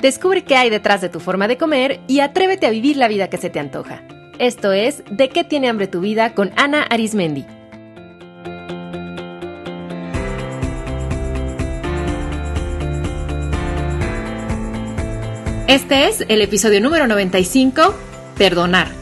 Descubre qué hay detrás de tu forma de comer y atrévete a vivir la vida que se te antoja. Esto es De qué tiene hambre tu vida con Ana Arismendi. Este es el episodio número 95, Perdonar.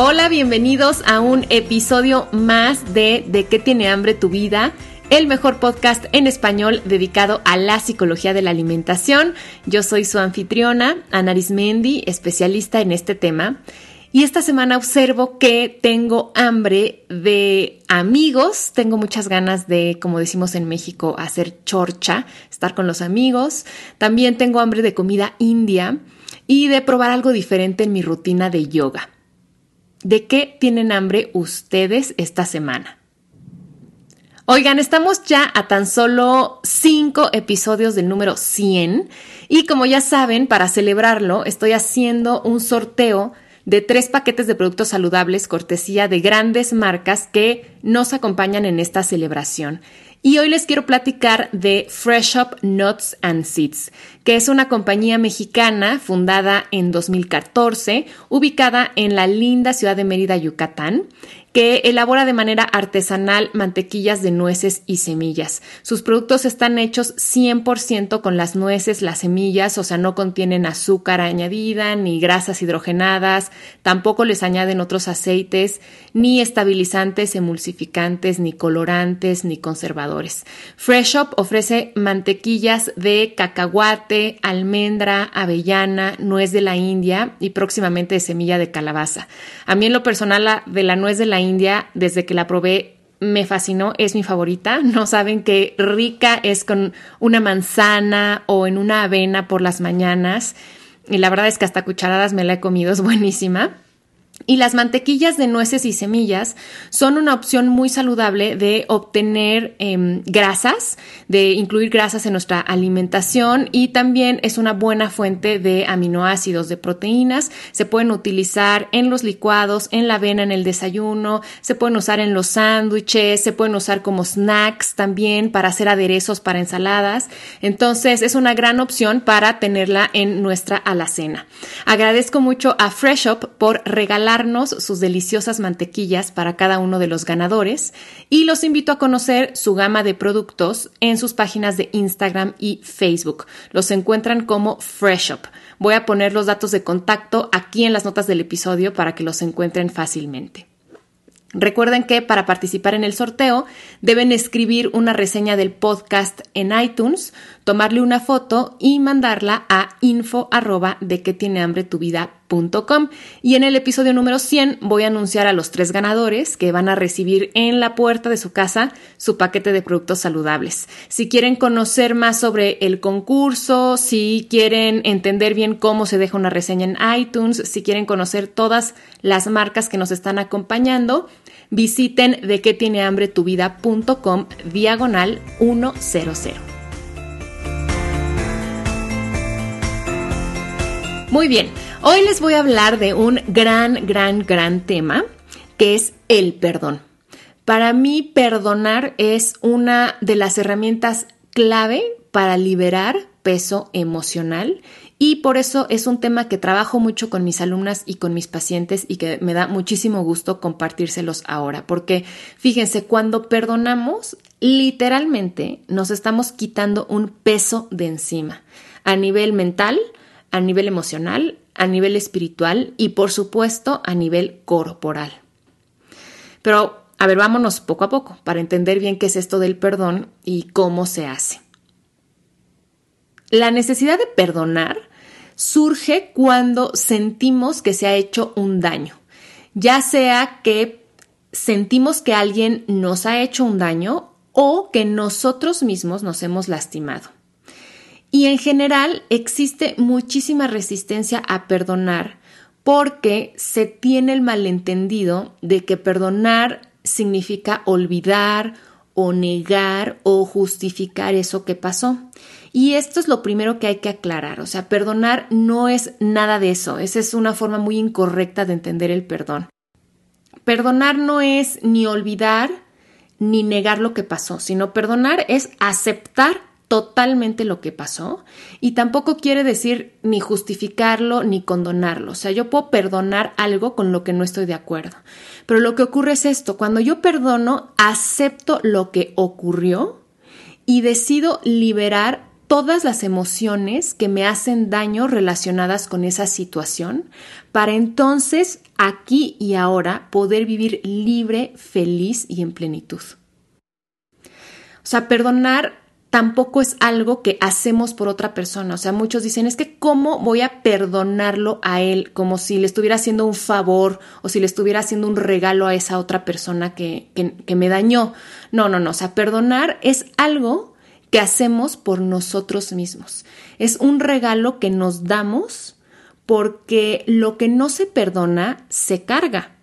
Hola, bienvenidos a un episodio más de De qué tiene hambre tu vida, el mejor podcast en español dedicado a la psicología de la alimentación. Yo soy su anfitriona, Ana Arismendi, especialista en este tema. Y esta semana observo que tengo hambre de amigos, tengo muchas ganas de, como decimos en México, hacer chorcha, estar con los amigos. También tengo hambre de comida india y de probar algo diferente en mi rutina de yoga. ¿De qué tienen hambre ustedes esta semana? Oigan, estamos ya a tan solo cinco episodios del número 100 y como ya saben, para celebrarlo estoy haciendo un sorteo de tres paquetes de productos saludables cortesía de grandes marcas que nos acompañan en esta celebración. Y hoy les quiero platicar de Fresh Up Nuts and Seeds, que es una compañía mexicana fundada en 2014, ubicada en la linda ciudad de Mérida, Yucatán, que elabora de manera artesanal mantequillas de nueces y semillas. Sus productos están hechos 100% con las nueces, las semillas, o sea, no contienen azúcar añadida ni grasas hidrogenadas, tampoco les añaden otros aceites, ni estabilizantes, emulsificantes, ni colorantes, ni conservadores. Fresh Up ofrece mantequillas de cacahuate, almendra, avellana, nuez de la India y próximamente de semilla de calabaza. A mí en lo personal la de la nuez de la India, desde que la probé, me fascinó, es mi favorita. No saben qué rica es con una manzana o en una avena por las mañanas. Y la verdad es que hasta cucharadas me la he comido, es buenísima. Y las mantequillas de nueces y semillas son una opción muy saludable de obtener em, grasas, de incluir grasas en nuestra alimentación y también es una buena fuente de aminoácidos, de proteínas. Se pueden utilizar en los licuados, en la avena, en el desayuno, se pueden usar en los sándwiches, se pueden usar como snacks también para hacer aderezos para ensaladas. Entonces es una gran opción para tenerla en nuestra alacena. Agradezco mucho a Fresh Up por regalar sus deliciosas mantequillas para cada uno de los ganadores y los invito a conocer su gama de productos en sus páginas de Instagram y Facebook. Los encuentran como Fresh Up. Voy a poner los datos de contacto aquí en las notas del episodio para que los encuentren fácilmente. Recuerden que para participar en el sorteo deben escribir una reseña del podcast en iTunes, tomarle una foto y mandarla a info de tiene hambre tu vida y en el episodio número 100 voy a anunciar a los tres ganadores que van a recibir en la puerta de su casa su paquete de productos saludables. Si quieren conocer más sobre el concurso, si quieren entender bien cómo se deja una reseña en iTunes, si quieren conocer todas las marcas que nos están acompañando, visiten de que tiene hambre tu vida.com diagonal 100. Muy bien, Hoy les voy a hablar de un gran, gran, gran tema que es el perdón. Para mí, perdonar es una de las herramientas clave para liberar peso emocional y por eso es un tema que trabajo mucho con mis alumnas y con mis pacientes y que me da muchísimo gusto compartírselos ahora, porque fíjense, cuando perdonamos, literalmente nos estamos quitando un peso de encima, a nivel mental, a nivel emocional, a nivel espiritual y por supuesto a nivel corporal. Pero, a ver, vámonos poco a poco para entender bien qué es esto del perdón y cómo se hace. La necesidad de perdonar surge cuando sentimos que se ha hecho un daño, ya sea que sentimos que alguien nos ha hecho un daño o que nosotros mismos nos hemos lastimado. Y en general existe muchísima resistencia a perdonar porque se tiene el malentendido de que perdonar significa olvidar o negar o justificar eso que pasó. Y esto es lo primero que hay que aclarar. O sea, perdonar no es nada de eso. Esa es una forma muy incorrecta de entender el perdón. perdonar no es ni olvidar ni negar lo que pasó, sino perdonar es aceptar totalmente lo que pasó y tampoco quiere decir ni justificarlo ni condonarlo. O sea, yo puedo perdonar algo con lo que no estoy de acuerdo. Pero lo que ocurre es esto, cuando yo perdono, acepto lo que ocurrió y decido liberar todas las emociones que me hacen daño relacionadas con esa situación para entonces aquí y ahora poder vivir libre, feliz y en plenitud. O sea, perdonar tampoco es algo que hacemos por otra persona. O sea, muchos dicen, es que ¿cómo voy a perdonarlo a él? Como si le estuviera haciendo un favor o si le estuviera haciendo un regalo a esa otra persona que, que, me dañó. No, no, no. O sea, perdonar es algo que hacemos por nosotros mismos. Es un regalo que nos damos porque lo que no se perdona se carga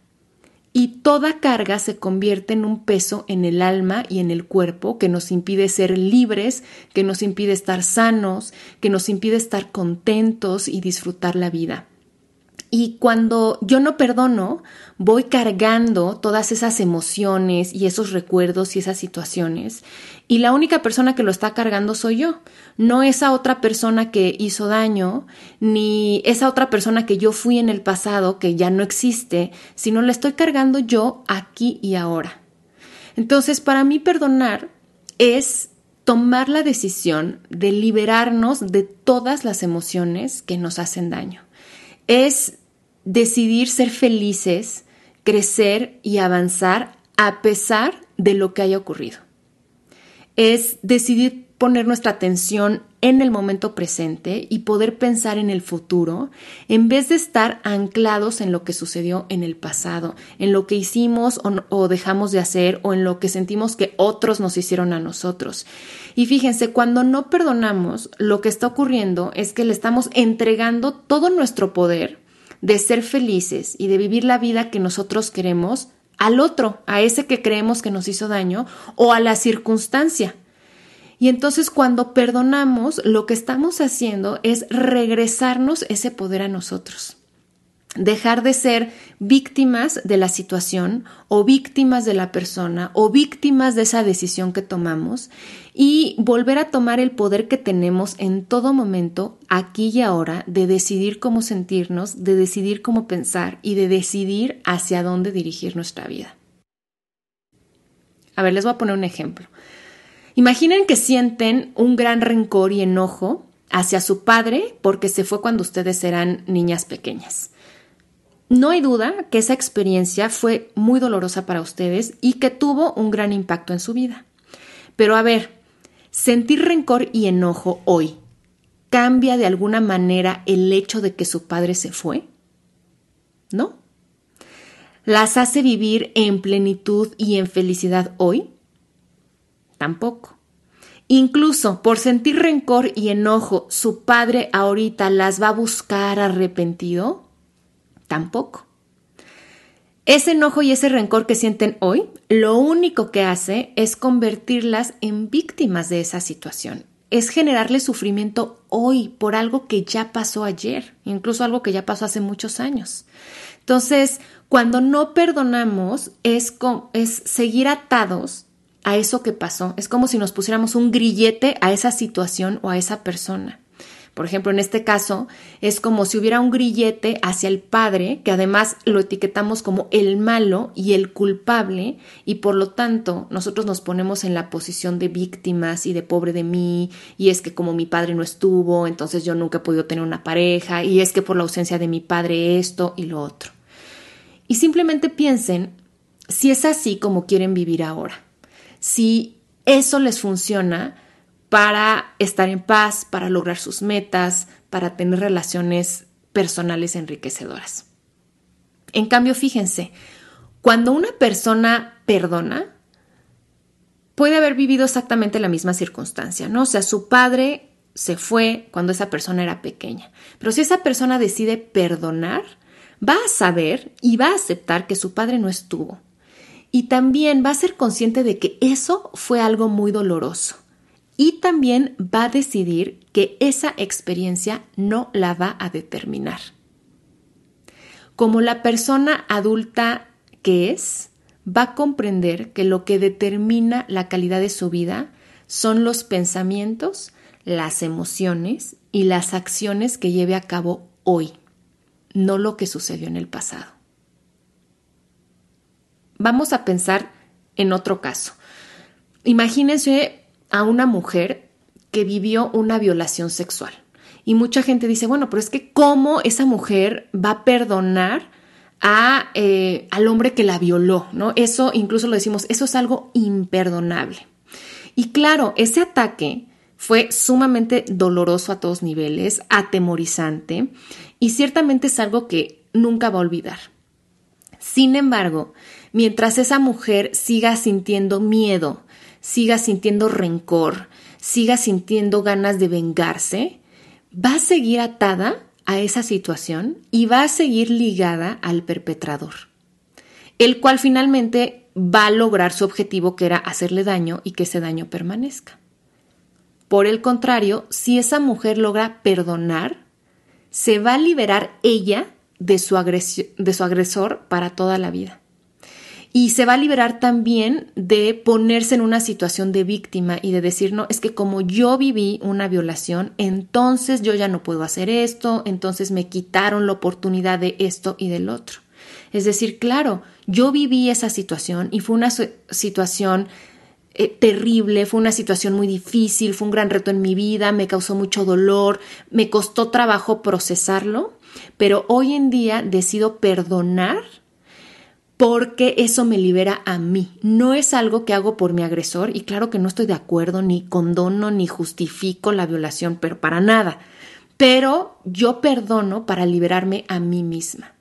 y toda carga se convierte en un peso en el alma y en el cuerpo que nos impide ser libres, que nos impide estar sanos, que nos impide estar contentos y disfrutar la vida. Y cuando yo no perdono, voy cargando todas esas emociones y esos recuerdos y esas situaciones. Y la única persona que lo está cargando soy yo. No esa otra persona que hizo daño, ni esa otra persona que yo fui en el pasado, que ya no existe, sino la estoy cargando yo aquí y ahora. Entonces, para mí perdonar es tomar la decisión de liberarnos de todas las emociones que nos hacen daño es decidir ser felices, crecer y avanzar a pesar de lo que haya ocurrido. Es decidir poner nuestra atención en el momento presente y poder pensar en el futuro en vez de estar anclados en lo que sucedió en el pasado, en lo que hicimos o, dejamos de hacer o en lo que sentimos que otros nos hicieron a nosotros. Y fíjense, cuando no perdonamos, lo que está ocurriendo es que le estamos entregando todo nuestro poder de ser felices y de vivir la vida que nosotros queremos al otro, a ese que creemos que nos hizo daño o a la circunstancia. Y entonces cuando perdonamos, lo que estamos haciendo es regresarnos ese poder a nosotros dejar de ser víctimas de la situación o víctimas de la persona o víctimas de esa decisión que tomamos y volver a tomar el poder que tenemos en todo momento, aquí y ahora, de decidir cómo sentirnos, de decidir cómo pensar y de decidir hacia dónde dirigir nuestra vida. A ver, les voy a poner un ejemplo. Imaginen que sienten un gran rencor y enojo hacia su padre porque se fue cuando ustedes eran niñas pequeñas. No hay duda que esa experiencia fue muy dolorosa para ustedes y que tuvo un gran impacto en su vida. Pero a ver, sentir rencor y enojo hoy, ¿cambia de alguna manera el hecho de que su padre se fue? ¿No? ¿Las hace vivir en plenitud y en felicidad hoy? Tampoco. Incluso por sentir rencor y enojo, su padre ahorita las va a buscar arrepentido tampoco. Ese enojo y ese rencor que sienten hoy, lo único que hace es convertirlas en víctimas de esa situación. Es generarles sufrimiento hoy por algo que ya pasó ayer, incluso algo que ya pasó hace muchos años. Entonces, cuando no perdonamos, es, es seguir atados a eso que pasó. Es como si nos pusiéramos un grillete a esa situación o a esa persona. Por ejemplo, en este caso es como si hubiera un grillete hacia el padre, que además lo etiquetamos como el malo y el culpable, y por lo tanto nosotros nos ponemos en la posición de víctimas y de pobre de mí, y es que como mi padre no estuvo, entonces yo nunca he podido tener una pareja, y es que por la ausencia de mi padre esto y lo otro. Y simplemente piensen si es así como quieren vivir ahora, si eso les funciona, para estar en paz, para lograr sus metas, para tener relaciones personales enriquecedoras. En cambio, fíjense, cuando una persona perdona, puede haber vivido exactamente la misma circunstancia, ¿no? O sea, su padre se fue cuando esa persona era pequeña, pero si esa persona decide perdonar, va a saber y va a aceptar que su padre no estuvo. Y también va a ser consciente de que eso fue algo muy doloroso y también va a decidir que esa experiencia no la va a determinar. Como la persona adulta qué es, va a comprender que lo que determina la calidad de su vida son los pensamientos, las emociones y las acciones que lleve a cabo hoy, no lo que sucedió en el pasado. Vamos a pensar en otro caso. Imagínense a una mujer que vivió una violación sexual. Y mucha gente dice, bueno, pero es que ¿cómo esa mujer va a perdonar a, eh, al hombre que la violó? ¿no? Eso incluso lo decimos, eso es algo imperdonable. Y claro, ese ataque fue sumamente doloroso a todos niveles, atemorizante, y ciertamente es algo que nunca va a olvidar. Sin embargo, mientras esa mujer siga sintiendo miedo, siga sintiendo rencor, siga sintiendo ganas de vengarse, va a seguir atada a esa situación y va a seguir ligada al perpetrador, el cual finalmente va a lograr su objetivo que era hacerle daño y que ese daño permanezca. Por el contrario, si esa mujer logra perdonar, se va a liberar ella de su, agresor para toda la vida y se va a liberar también de ponerse en una situación de víctima y de decir, no, es que como yo viví una violación, entonces yo ya no puedo hacer esto, entonces me quitaron la oportunidad de esto y del otro. Es decir, claro, yo viví esa situación y fue una situación eh, terrible, fue una situación muy difícil, fue un gran reto en mi vida, me causó mucho dolor, me costó trabajo procesarlo, pero hoy en día decido perdonar porque eso me libera a mí. No es algo que hago por mi agresor y claro que no estoy de acuerdo, ni condono, ni justifico la violación, pero para nada. Pero yo perdono para liberarme a mí misma.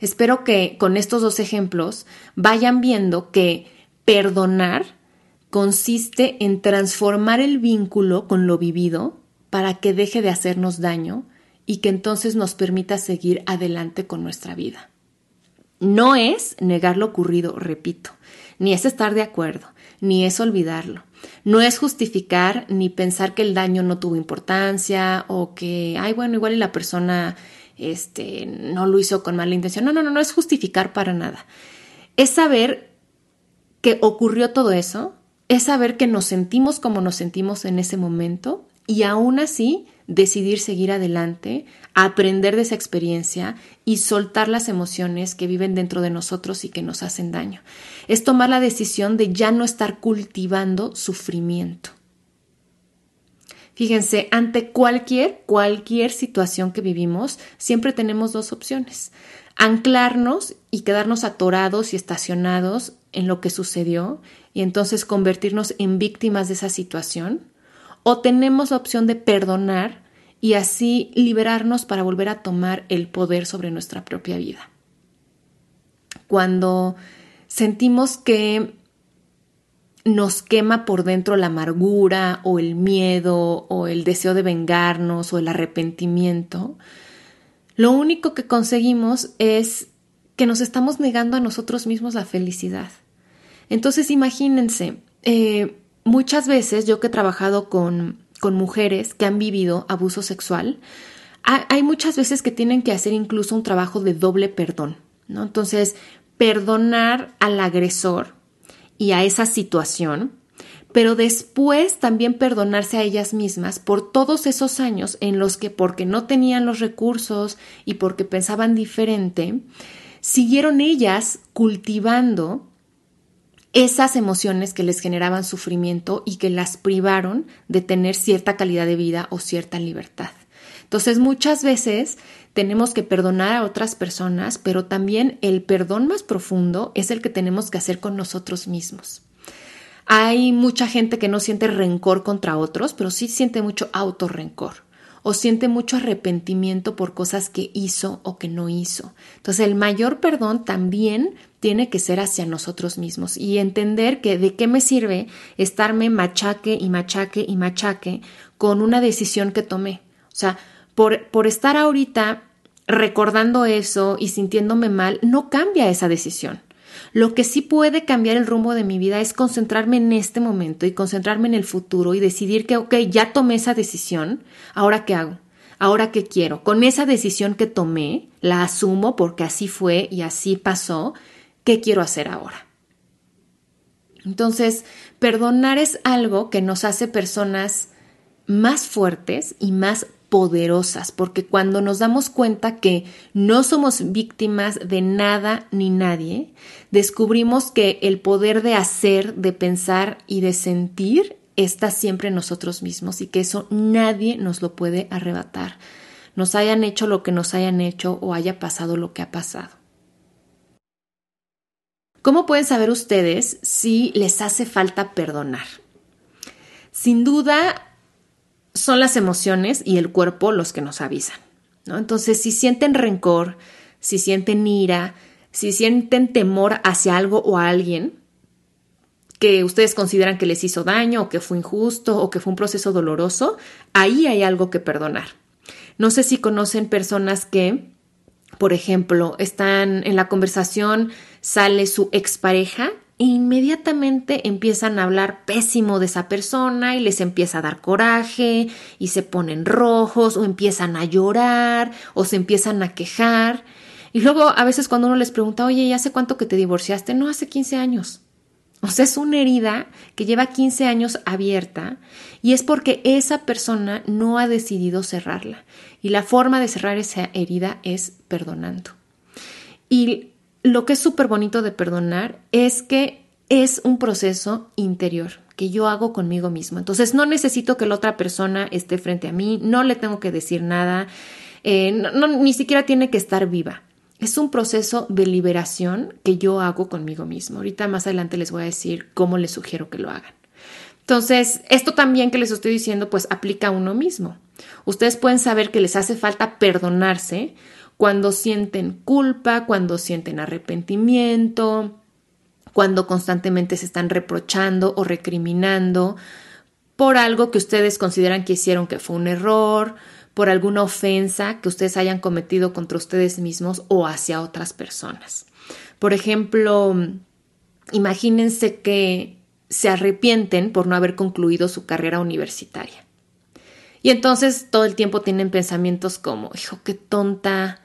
Espero que con estos dos ejemplos vayan viendo que perdonar consiste en transformar el vínculo con lo vivido para que deje de hacernos daño y que entonces nos permita seguir adelante con nuestra vida. No es negar lo ocurrido, repito, ni es estar de acuerdo, ni es olvidarlo. No es justificar ni pensar que el daño no tuvo importancia o que, ay, bueno, igual y la persona este, no lo hizo con mala intención. No, no, no, no es justificar para nada. Es saber que ocurrió todo eso, es saber que nos sentimos como nos sentimos en ese momento y aún así decidir seguir adelante, aprender de esa experiencia y soltar las emociones que viven dentro de nosotros y que nos hacen daño. Es tomar la decisión de ya no estar cultivando sufrimiento. Fíjense, ante cualquier, cualquier situación que vivimos, siempre tenemos dos opciones. Anclarnos y quedarnos atorados y estacionados en lo que sucedió y entonces convertirnos en víctimas de esa situación o tenemos la opción de perdonar y así liberarnos para volver a tomar el poder sobre nuestra propia vida. Cuando sentimos que nos quema por dentro la amargura o el miedo o el deseo de vengarnos o el arrepentimiento, lo único que conseguimos es que nos estamos negando a nosotros mismos la felicidad. Entonces imagínense, eh, muchas veces yo que he trabajado con, con mujeres que han vivido abuso sexual, hay muchas veces que tienen que hacer incluso un trabajo de doble perdón, ¿no? Entonces, perdonar al agresor y a esa situación, pero después también perdonarse a ellas mismas por todos esos años en los que porque no tenían los recursos y porque pensaban diferente, siguieron ellas cultivando esas emociones que les generaban sufrimiento y que las privaron de tener cierta calidad de vida o cierta libertad. Entonces muchas veces tenemos que perdonar a otras personas, pero también el perdón más profundo es el que tenemos que hacer con nosotros mismos. Hay mucha gente que no siente rencor contra otros, pero sí siente mucho autorrencor o siente mucho arrepentimiento por cosas que hizo o que no hizo. Entonces el mayor perdón también tiene que ser hacia nosotros mismos y entender que de qué me sirve estarme machaque y machaque y machaque con una decisión que tomé. O sea, por, por estar ahorita recordando eso y sintiéndome mal, no cambia esa decisión. Lo que sí puede cambiar el rumbo de mi vida es concentrarme en este momento y concentrarme en el futuro y decidir que, ok, ya tomé esa decisión, ahora qué hago. ahora qué quiero. Con esa decisión que tomé, la asumo porque así fue y así pasó, ¿qué quiero hacer ahora? Entonces, perdonar es algo que nos hace personas más fuertes y más poderosas, porque cuando nos damos cuenta que no somos víctimas de nada ni nadie, descubrimos que el poder de hacer, de pensar y de sentir está siempre en nosotros mismos y que eso nadie nos lo puede arrebatar, nos hayan hecho lo que nos hayan hecho o haya pasado lo que ha pasado. ¿Cómo pueden saber ustedes si les hace falta perdonar? Sin duda, son las emociones y el cuerpo los que nos avisan. ¿no? Entonces, si sienten rencor, si sienten ira, si sienten temor hacia algo o a alguien que ustedes consideran que les hizo daño o que fue injusto o que fue un proceso doloroso, ahí hay algo que perdonar. No sé si conocen personas que, por ejemplo, están en la conversación, sale su expareja inmediatamente empiezan a hablar pésimo de esa persona y les empieza a dar coraje y se ponen rojos o empiezan a llorar o se empiezan a quejar. Y luego a veces cuando uno les pregunta, oye, ¿y hace cuánto que te divorciaste? No, hace 15 años. O sea, es una herida que lleva 15 años abierta y es porque esa persona no ha decidido cerrarla. Y la forma de cerrar esa herida es perdonando. Y lo que es súper bonito de perdonar es que es un proceso interior que yo hago conmigo mismo. Entonces no necesito que la otra persona esté frente a mí, no le tengo que decir nada, eh, ni siquiera tiene que estar viva. Es un proceso de liberación que yo hago conmigo mismo. Ahorita más adelante les voy a decir cómo les sugiero que lo hagan. Entonces, esto también que les estoy diciendo, pues aplica a uno mismo. Ustedes pueden saber que les hace falta perdonarse cuando sienten culpa, cuando sienten arrepentimiento, cuando constantemente se están reprochando o recriminando por algo que ustedes consideran que hicieron que fue un error, por alguna ofensa que ustedes hayan cometido contra ustedes mismos o hacia otras personas. Por ejemplo, imagínense que se arrepienten por no haber concluido su carrera universitaria. Y entonces todo el tiempo tienen pensamientos como, hijo, qué tonta,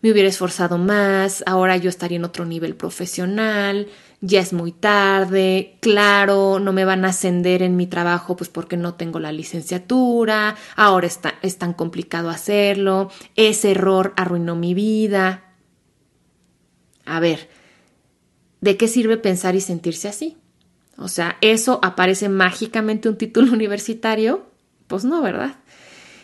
me hubiera esforzado más, ahora yo estaría en otro nivel profesional, ya es muy tarde, claro, no me van a ascender en mi trabajo pues porque no tengo la licenciatura, ahora está, es tan complicado hacerlo, ese error arruinó mi vida. A ver, ¿de qué sirve pensar y sentirse así? O sea, ¿eso aparece mágicamente un título universitario? Pues no, ¿verdad?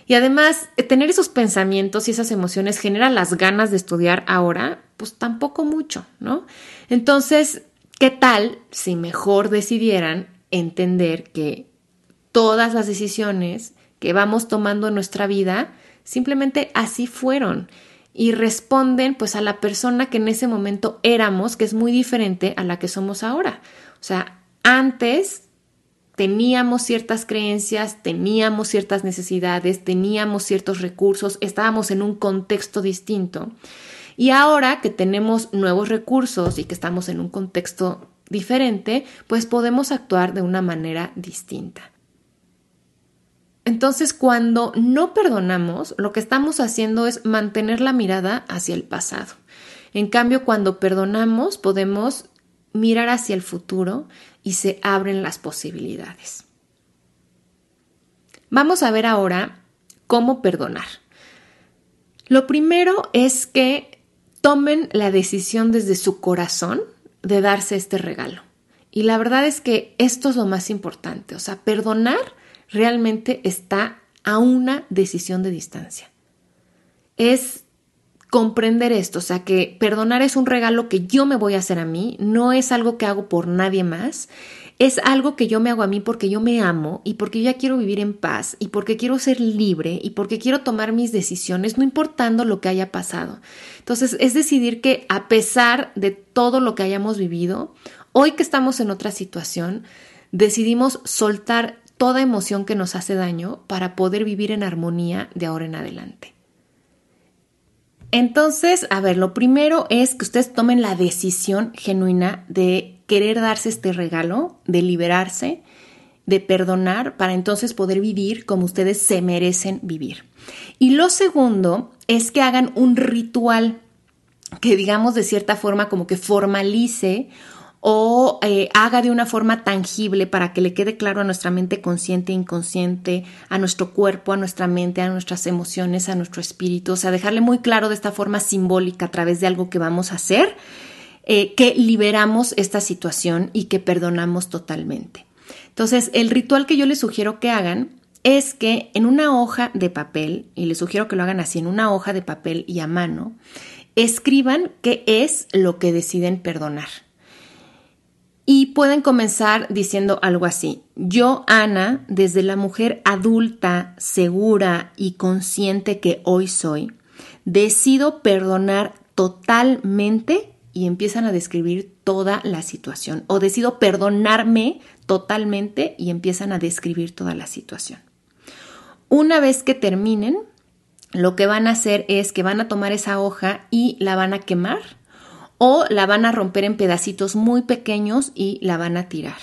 Y además, eh, tener esos pensamientos y esas emociones genera las ganas de estudiar ahora, pues tampoco mucho, ¿no? Entonces, ¿qué tal si mejor decidieran entender que todas las decisiones que vamos tomando en nuestra vida simplemente así fueron y responden pues a la persona que en ese momento éramos, que es muy diferente a la que somos ahora. O sea, antes teníamos ciertas creencias, teníamos ciertas necesidades, teníamos ciertos recursos, estábamos en un contexto distinto. Y ahora que tenemos nuevos recursos y que estamos en un contexto diferente, pues podemos actuar de una manera distinta. Entonces, cuando no perdonamos, lo que estamos haciendo es mantener la mirada hacia el pasado. En cambio, cuando perdonamos, podemos mirar hacia el futuro y se abren las posibilidades. Vamos a ver ahora cómo perdonar. Lo primero es que tomen la decisión desde su corazón de darse este regalo. Y la verdad es que esto es lo más importante. O sea, perdonar realmente está a una decisión de distancia. Es comprender esto, o sea, que perdonar es un regalo que yo me voy a hacer a mí, no es algo que hago por nadie más, es algo que yo me hago a mí porque yo me amo y porque yo ya quiero vivir en paz y porque quiero ser libre y porque quiero tomar mis decisiones, no importando lo que haya pasado. Entonces, es decidir que a pesar de todo lo que hayamos vivido, hoy que estamos en otra situación, decidimos soltar toda emoción que nos hace daño para poder vivir en armonía de ahora en adelante. Entonces, a ver, lo primero es que ustedes tomen la decisión genuina de querer darse este regalo, de liberarse de perdonar para entonces poder vivir como ustedes se merecen vivir. Y lo segundo es que hagan un ritual que digamos de cierta forma como que formalice o eh, haga de una forma tangible para que le quede claro a nuestra mente consciente e inconsciente, a nuestro cuerpo, a nuestra mente, a nuestras emociones, a nuestro espíritu, o sea, dejarle muy claro de esta forma simbólica a través de algo que vamos a hacer, eh, que liberamos esta situación y que perdonamos totalmente. Entonces, el ritual que yo les sugiero que hagan es que en una hoja de papel, y les sugiero que lo hagan así, en una hoja de papel y a mano, escriban qué es lo que deciden perdonar. Y pueden comenzar diciendo algo así. Yo, Ana, desde la mujer adulta, segura y consciente que hoy soy, decido perdonar totalmente y empiezan a describir toda la situación. O decido perdonarme totalmente y empiezan a describir toda la situación. Una vez que terminen, lo que van a hacer es que van a tomar esa hoja y la van a quemar o la van a romper en pedacitos muy pequeños y la van a tirar.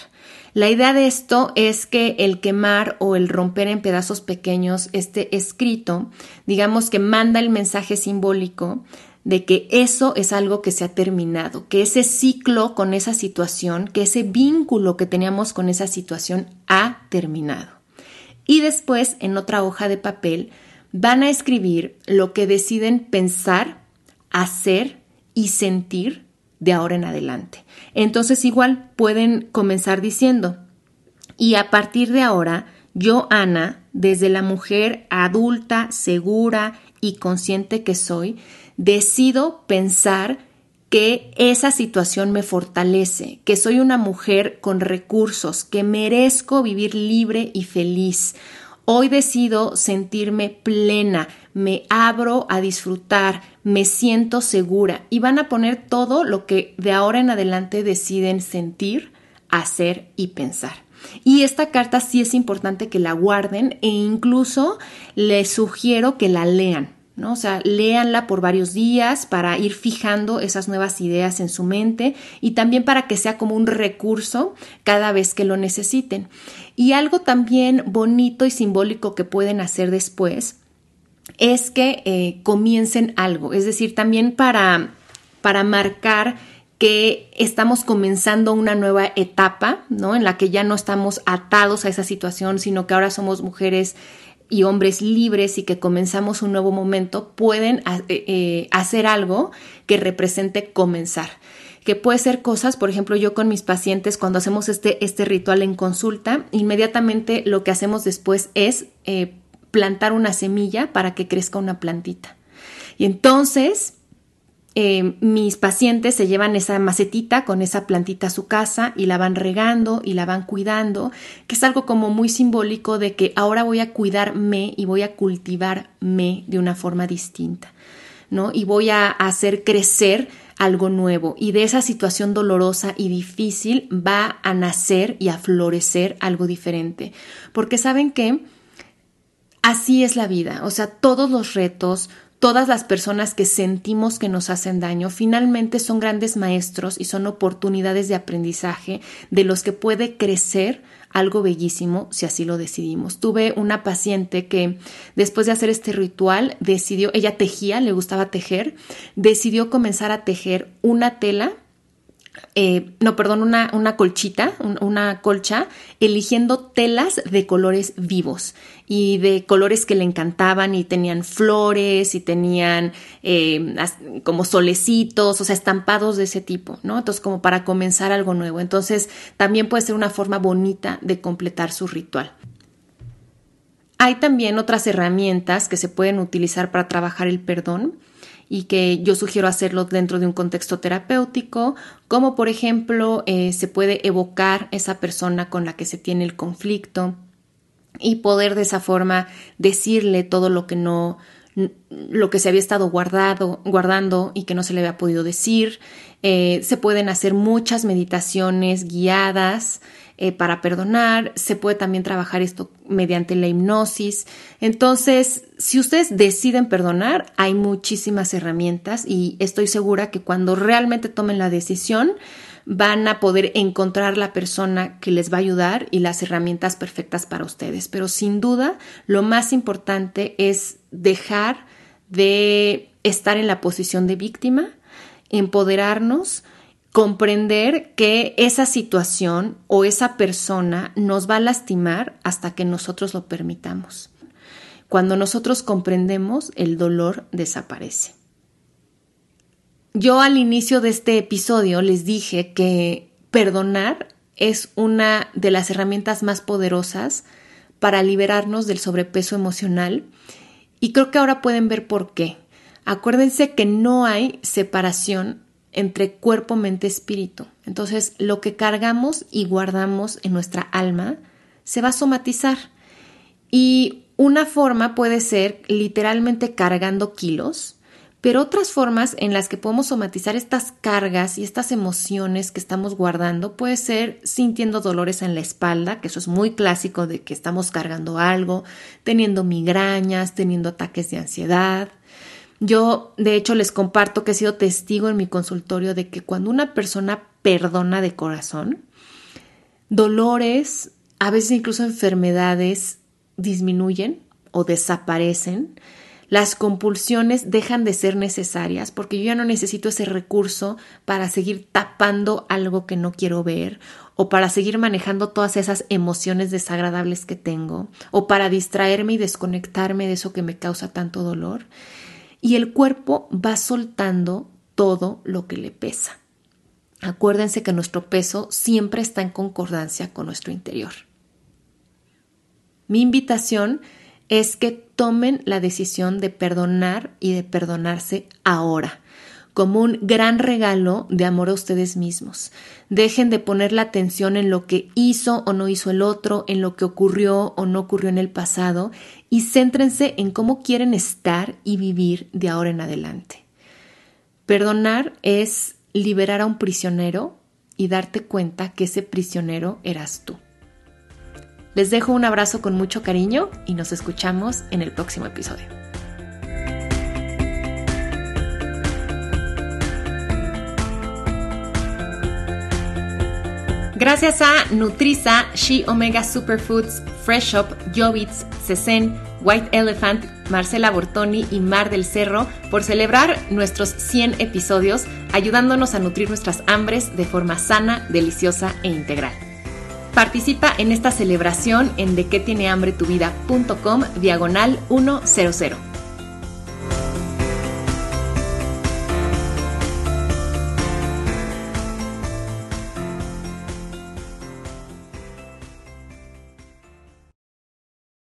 La idea de esto es que el quemar o el romper en pedazos pequeños este escrito, digamos que manda el mensaje simbólico de que eso es algo que se ha terminado, que ese ciclo con esa situación, que ese vínculo que teníamos con esa situación ha terminado. Y después, en otra hoja de papel, van a escribir lo que deciden pensar, hacer y sentir de ahora en adelante. Entonces igual pueden comenzar diciendo, y a partir de ahora, yo, Ana, desde la mujer adulta, segura y consciente que soy, decido pensar que esa situación me fortalece, que soy una mujer con recursos, que merezco vivir libre y feliz. Hoy decido sentirme plena, me abro a disfrutar, me siento segura y van a poner todo lo que de ahora en adelante deciden sentir, hacer y pensar. Y esta carta sí es importante que la guarden e incluso les sugiero que la lean. ¿no? O sea, léanla por varios días para ir fijando esas nuevas ideas en su mente y también para que sea como un recurso cada vez que lo necesiten. Y algo también bonito y simbólico que pueden hacer después es que eh, comiencen algo, es decir, también para, para marcar que estamos comenzando una nueva etapa, ¿no? En la que ya no estamos atados a esa situación, sino que ahora somos mujeres y hombres libres y que comenzamos un nuevo momento, pueden eh, eh, hacer algo que represente comenzar. Que puede ser cosas, por ejemplo, yo con mis pacientes, cuando hacemos este, este ritual en consulta, inmediatamente lo que hacemos después es plantar una semilla para que crezca una plantita. Y entonces eh, mis pacientes se llevan esa macetita con esa plantita a su casa y la van regando y la van cuidando, que es algo como muy simbólico de que ahora voy a cuidarme y voy a cultivarme de una forma distinta, ¿no? Y voy a hacer crecer algo nuevo y de esa situación dolorosa y difícil va a nacer y a florecer algo diferente. Porque saben que Así es la vida, o sea, todos los retos, todas las personas que sentimos que nos hacen daño, finalmente son grandes maestros y son oportunidades de aprendizaje de los que puede crecer algo bellísimo si así lo decidimos. Tuve una paciente que después de hacer este ritual decidió, ella tejía, le gustaba tejer, decidió comenzar a tejer una tela eh, no, perdón, una, una colchita, una colcha, eligiendo telas de colores vivos y de colores que le encantaban y tenían flores y tenían eh, como solecitos, o sea, estampados de ese tipo, ¿no? Entonces, como para comenzar algo nuevo. Entonces, también puede ser una forma bonita de completar su ritual. Hay también otras herramientas que se pueden utilizar para trabajar el perdón y que yo sugiero hacerlo dentro de un contexto terapéutico, como por ejemplo eh, se puede evocar esa persona con la que se tiene el conflicto y poder de esa forma decirle todo lo que no lo que se había estado guardado, guardando y que no se le había podido decir. Eh, se pueden hacer muchas meditaciones guiadas eh, para perdonar, se puede también trabajar esto mediante la hipnosis. Entonces, si ustedes deciden perdonar, hay muchísimas herramientas y estoy segura que cuando realmente tomen la decisión, van a poder encontrar la persona que les va a ayudar y las herramientas perfectas para ustedes. Pero sin duda, lo más importante es dejar de estar en la posición de víctima, empoderarnos, comprender que esa situación o esa persona nos va a lastimar hasta que nosotros lo permitamos. Cuando nosotros comprendemos, el dolor desaparece. Yo al inicio de este episodio les dije que perdonar es una de las herramientas más poderosas para liberarnos del sobrepeso emocional y creo que ahora pueden ver por qué. Acuérdense que no hay separación entre cuerpo, mente, espíritu. Entonces, lo que cargamos y guardamos en nuestra alma se va a somatizar. Y una forma puede ser literalmente cargando kilos, pero otras formas en las que podemos somatizar estas cargas y estas emociones que estamos guardando puede ser sintiendo dolores en la espalda, que eso es muy clásico de que estamos cargando algo, teniendo migrañas, teniendo ataques de ansiedad. Yo, de hecho, les comparto que he sido testigo en mi consultorio de que cuando una persona perdona de corazón, dolores, a veces incluso enfermedades, disminuyen o desaparecen, las compulsiones dejan de ser necesarias porque yo ya no necesito ese recurso para seguir tapando algo que no quiero ver o para seguir manejando todas esas emociones desagradables que tengo o para distraerme y desconectarme de eso que me causa tanto dolor. Y el cuerpo va soltando todo lo que le pesa. Acuérdense que nuestro peso siempre está en concordancia con nuestro interior. Mi invitación es que tomen la decisión de perdonar y de perdonarse ahora, como un gran regalo de amor a ustedes mismos. Dejen de poner la atención en lo que hizo o no hizo el otro, en lo que ocurrió o no ocurrió en el pasado, y céntrense en cómo quieren estar y vivir de ahora en adelante. Perdonar es liberar a un prisionero y darte cuenta que ese prisionero eras tú. Les dejo un abrazo con mucho cariño y nos escuchamos en el próximo episodio. Gracias a Nutriza, She Omega Superfoods, Fresh Up, Jovitz, Cesen, White Elephant, Marcela Bortoni y Mar del Cerro por celebrar nuestros 100 episodios, ayudándonos a nutrir nuestras hambres de forma sana, deliciosa e integral. Participa en esta celebración en de tiene hambre tu diagonal 100.